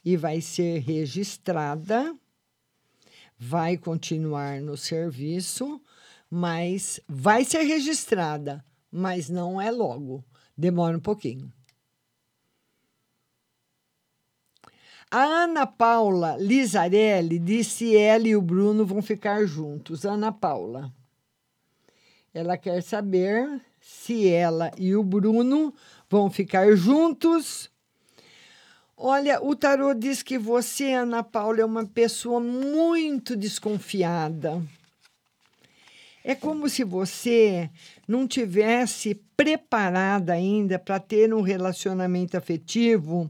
e vai ser registrada. Vai continuar no serviço, mas vai ser registrada, mas não é logo. Demora um pouquinho. A Ana Paula Lizarelli disse ela e o Bruno vão ficar juntos. Ana Paula. Ela quer saber se ela e o Bruno vão ficar juntos. Olha, o tarô diz que você, Ana Paula, é uma pessoa muito desconfiada. É como se você não tivesse preparada ainda para ter um relacionamento afetivo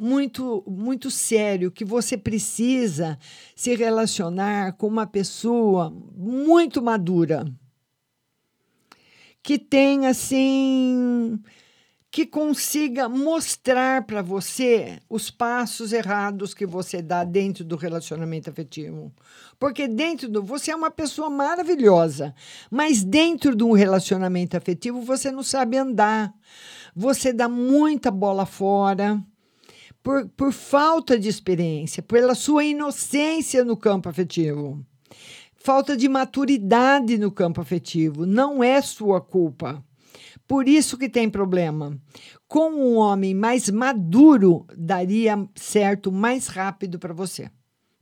muito muito sério, que você precisa se relacionar com uma pessoa muito madura. Que tem assim que consiga mostrar para você os passos errados que você dá dentro do relacionamento afetivo. Porque dentro do você é uma pessoa maravilhosa, mas dentro de um relacionamento afetivo você não sabe andar. Você dá muita bola fora. Por, por falta de experiência, pela sua inocência no campo afetivo. Falta de maturidade no campo afetivo. Não é sua culpa. Por isso que tem problema. Com um homem mais maduro, daria certo mais rápido para você.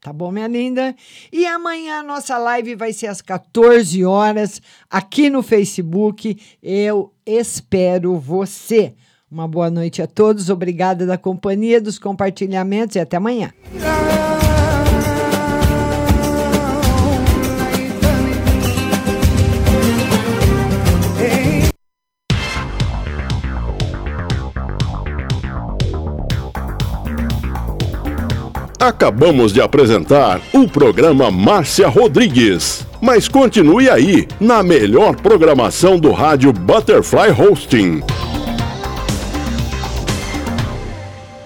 Tá bom, minha linda? E amanhã a nossa live vai ser às 14 horas aqui no Facebook. Eu espero você. Uma boa noite a todos. Obrigada da companhia, dos compartilhamentos e até amanhã. Acabamos de apresentar o programa Márcia Rodrigues. Mas continue aí, na melhor programação do rádio Butterfly Hosting.